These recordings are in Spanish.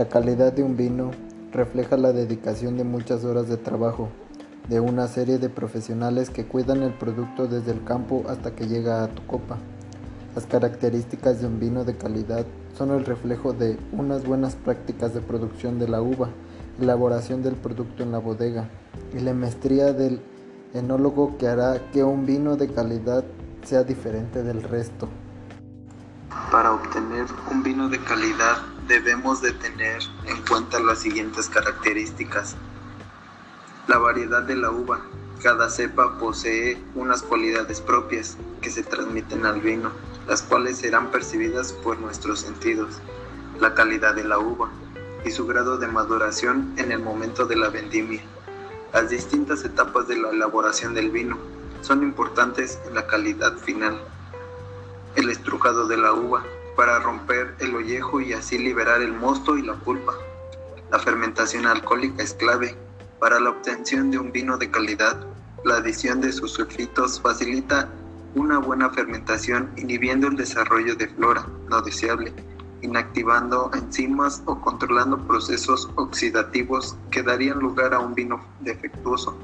La calidad de un vino refleja la dedicación de muchas horas de trabajo de una serie de profesionales que cuidan el producto desde el campo hasta que llega a tu copa. Las características de un vino de calidad son el reflejo de unas buenas prácticas de producción de la uva, elaboración del producto en la bodega y la maestría del enólogo que hará que un vino de calidad sea diferente del resto. Para obtener un vino de calidad debemos de tener en cuenta las siguientes características. La variedad de la uva. Cada cepa posee unas cualidades propias que se transmiten al vino, las cuales serán percibidas por nuestros sentidos. La calidad de la uva y su grado de maduración en el momento de la vendimia. Las distintas etapas de la elaboración del vino son importantes en la calidad final el estrujado de la uva para romper el ollejo y así liberar el mosto y la pulpa. La fermentación alcohólica es clave para la obtención de un vino de calidad. La adición de sus sulfitos facilita una buena fermentación inhibiendo el desarrollo de flora no deseable, inactivando enzimas o controlando procesos oxidativos que darían lugar a un vino defectuoso.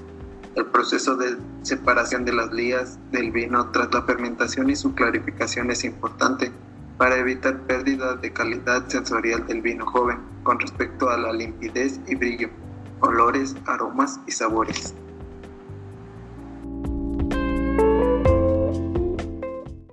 El proceso de separación de las lías del vino tras la fermentación y su clarificación es importante para evitar pérdida de calidad sensorial del vino joven con respecto a la limpidez y brillo, olores, aromas y sabores.